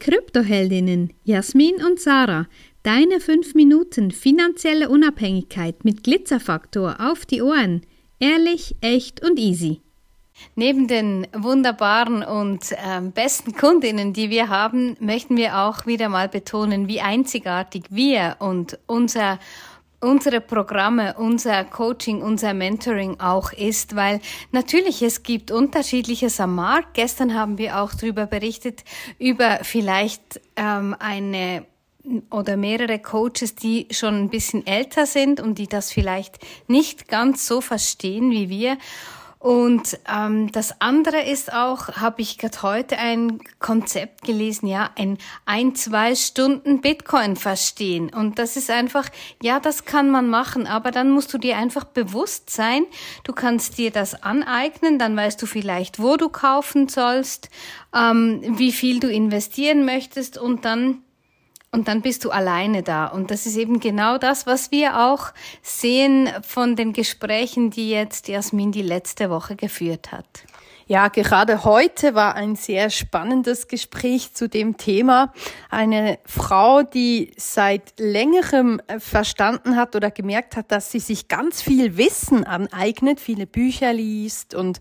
Kryptoheldinnen Jasmin und Sarah. Deine 5 Minuten finanzielle Unabhängigkeit mit Glitzerfaktor auf die Ohren. Ehrlich, echt und easy. Neben den wunderbaren und äh, besten Kundinnen, die wir haben, möchten wir auch wieder mal betonen, wie einzigartig wir und unser unsere Programme, unser Coaching, unser Mentoring auch ist, weil natürlich es gibt unterschiedliches am Markt. Gestern haben wir auch darüber berichtet, über vielleicht ähm, eine oder mehrere Coaches, die schon ein bisschen älter sind und die das vielleicht nicht ganz so verstehen wie wir. Und ähm, das andere ist auch, habe ich gerade heute ein Konzept gelesen, ja, ein ein, zwei Stunden Bitcoin verstehen. Und das ist einfach, ja, das kann man machen, aber dann musst du dir einfach bewusst sein, du kannst dir das aneignen, dann weißt du vielleicht, wo du kaufen sollst, ähm, wie viel du investieren möchtest und dann und dann bist du alleine da. Und das ist eben genau das, was wir auch sehen von den Gesprächen, die jetzt Jasmin die letzte Woche geführt hat. Ja, gerade heute war ein sehr spannendes Gespräch zu dem Thema. Eine Frau, die seit längerem verstanden hat oder gemerkt hat, dass sie sich ganz viel Wissen aneignet, viele Bücher liest und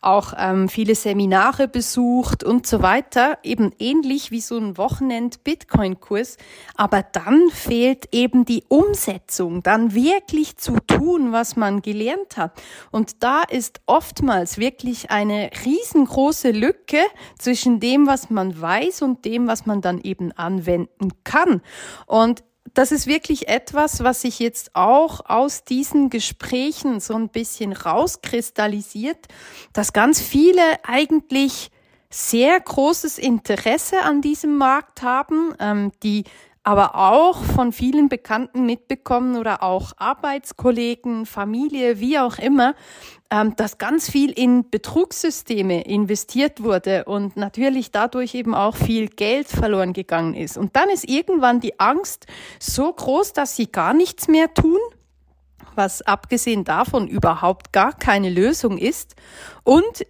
auch ähm, viele Seminare besucht und so weiter, eben ähnlich wie so ein Wochenend-Bitcoin-Kurs. Aber dann fehlt eben die Umsetzung, dann wirklich zu tun, was man gelernt hat. Und da ist oftmals wirklich eine riesengroße Lücke zwischen dem, was man weiß und dem, was man dann eben anwenden kann. Und das ist wirklich etwas, was sich jetzt auch aus diesen Gesprächen so ein bisschen rauskristallisiert, dass ganz viele eigentlich sehr großes Interesse an diesem Markt haben, ähm, die aber auch von vielen Bekannten mitbekommen oder auch Arbeitskollegen, Familie, wie auch immer, ähm, dass ganz viel in Betrugssysteme investiert wurde und natürlich dadurch eben auch viel Geld verloren gegangen ist. Und dann ist irgendwann die Angst so groß, dass sie gar nichts mehr tun, was abgesehen davon überhaupt gar keine Lösung ist. Und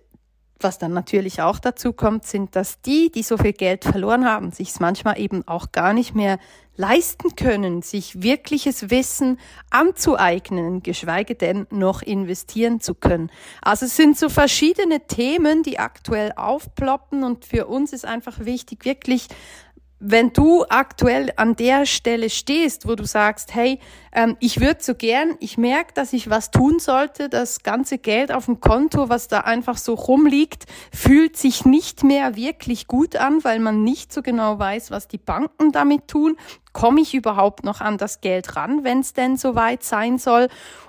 was dann natürlich auch dazu kommt, sind, dass die, die so viel Geld verloren haben, sich es manchmal eben auch gar nicht mehr leisten können, sich wirkliches Wissen anzueignen, geschweige denn noch investieren zu können. Also es sind so verschiedene Themen, die aktuell aufploppen und für uns ist einfach wichtig, wirklich wenn du aktuell an der Stelle stehst, wo du sagst, hey, ähm, ich würde so gern, ich merke, dass ich was tun sollte, das ganze Geld auf dem Konto, was da einfach so rumliegt, fühlt sich nicht mehr wirklich gut an, weil man nicht so genau weiß, was die Banken damit tun. Komme ich überhaupt noch an das Geld ran, wenn es denn soweit sein soll?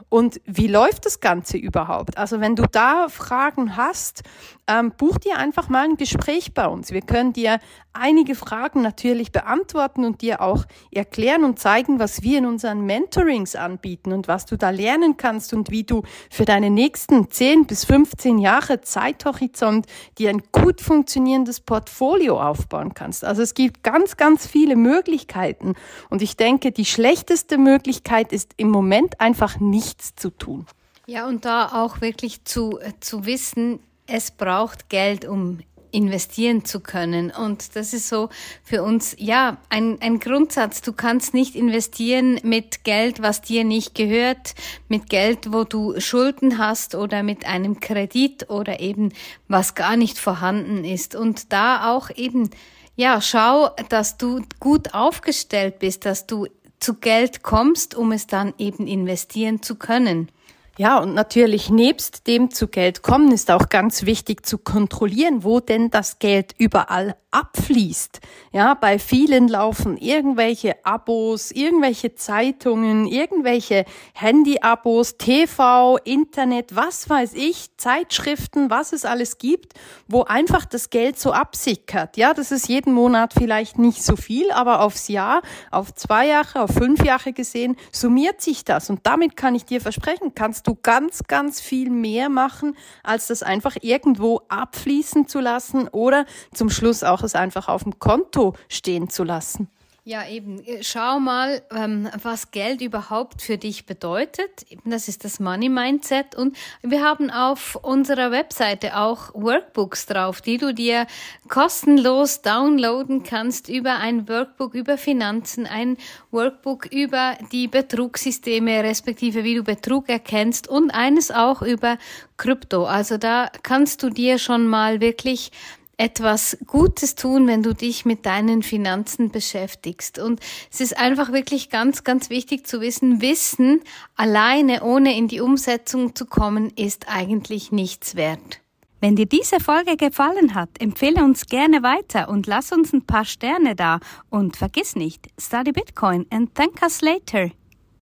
Und wie läuft das Ganze überhaupt? Also wenn du da Fragen hast, ähm, buch dir einfach mal ein Gespräch bei uns. Wir können dir einige Fragen natürlich beantworten und dir auch erklären und zeigen, was wir in unseren Mentorings anbieten und was du da lernen kannst und wie du für deine nächsten 10 bis 15 Jahre Zeithorizont dir ein gut funktionierendes Portfolio aufbauen kannst. Also es gibt ganz, ganz viele Möglichkeiten. Und ich denke, die schlechteste Möglichkeit ist im Moment einfach nichts zu tun. Ja, und da auch wirklich zu, äh, zu wissen, es braucht Geld, um investieren zu können. Und das ist so für uns, ja, ein, ein Grundsatz. Du kannst nicht investieren mit Geld, was dir nicht gehört, mit Geld, wo du Schulden hast oder mit einem Kredit oder eben was gar nicht vorhanden ist. Und da auch eben ja, schau, dass du gut aufgestellt bist, dass du zu Geld kommst, um es dann eben investieren zu können. Ja, und natürlich nebst dem zu Geld kommen ist auch ganz wichtig zu kontrollieren, wo denn das Geld überall abfließt. Ja, bei vielen laufen irgendwelche Abos, irgendwelche Zeitungen, irgendwelche Handy-Abos, TV, Internet, was weiß ich, Zeitschriften, was es alles gibt, wo einfach das Geld so absickert. Ja, das ist jeden Monat vielleicht nicht so viel, aber aufs Jahr, auf zwei Jahre, auf fünf Jahre gesehen, summiert sich das. Und damit kann ich dir versprechen, kannst du ganz, ganz viel mehr machen, als das einfach irgendwo abfließen zu lassen oder zum Schluss auch auch es einfach auf dem Konto stehen zu lassen. Ja, eben. Schau mal, ähm, was Geld überhaupt für dich bedeutet. Das ist das Money Mindset. Und wir haben auf unserer Webseite auch Workbooks drauf, die du dir kostenlos downloaden kannst über ein Workbook über Finanzen, ein Workbook über die Betrugssysteme, respektive wie du Betrug erkennst und eines auch über Krypto. Also da kannst du dir schon mal wirklich etwas Gutes tun, wenn du dich mit deinen Finanzen beschäftigst. Und es ist einfach wirklich ganz, ganz wichtig zu wissen, Wissen alleine, ohne in die Umsetzung zu kommen, ist eigentlich nichts wert. Wenn dir diese Folge gefallen hat, empfehle uns gerne weiter und lass uns ein paar Sterne da. Und vergiss nicht, study Bitcoin and thank us later.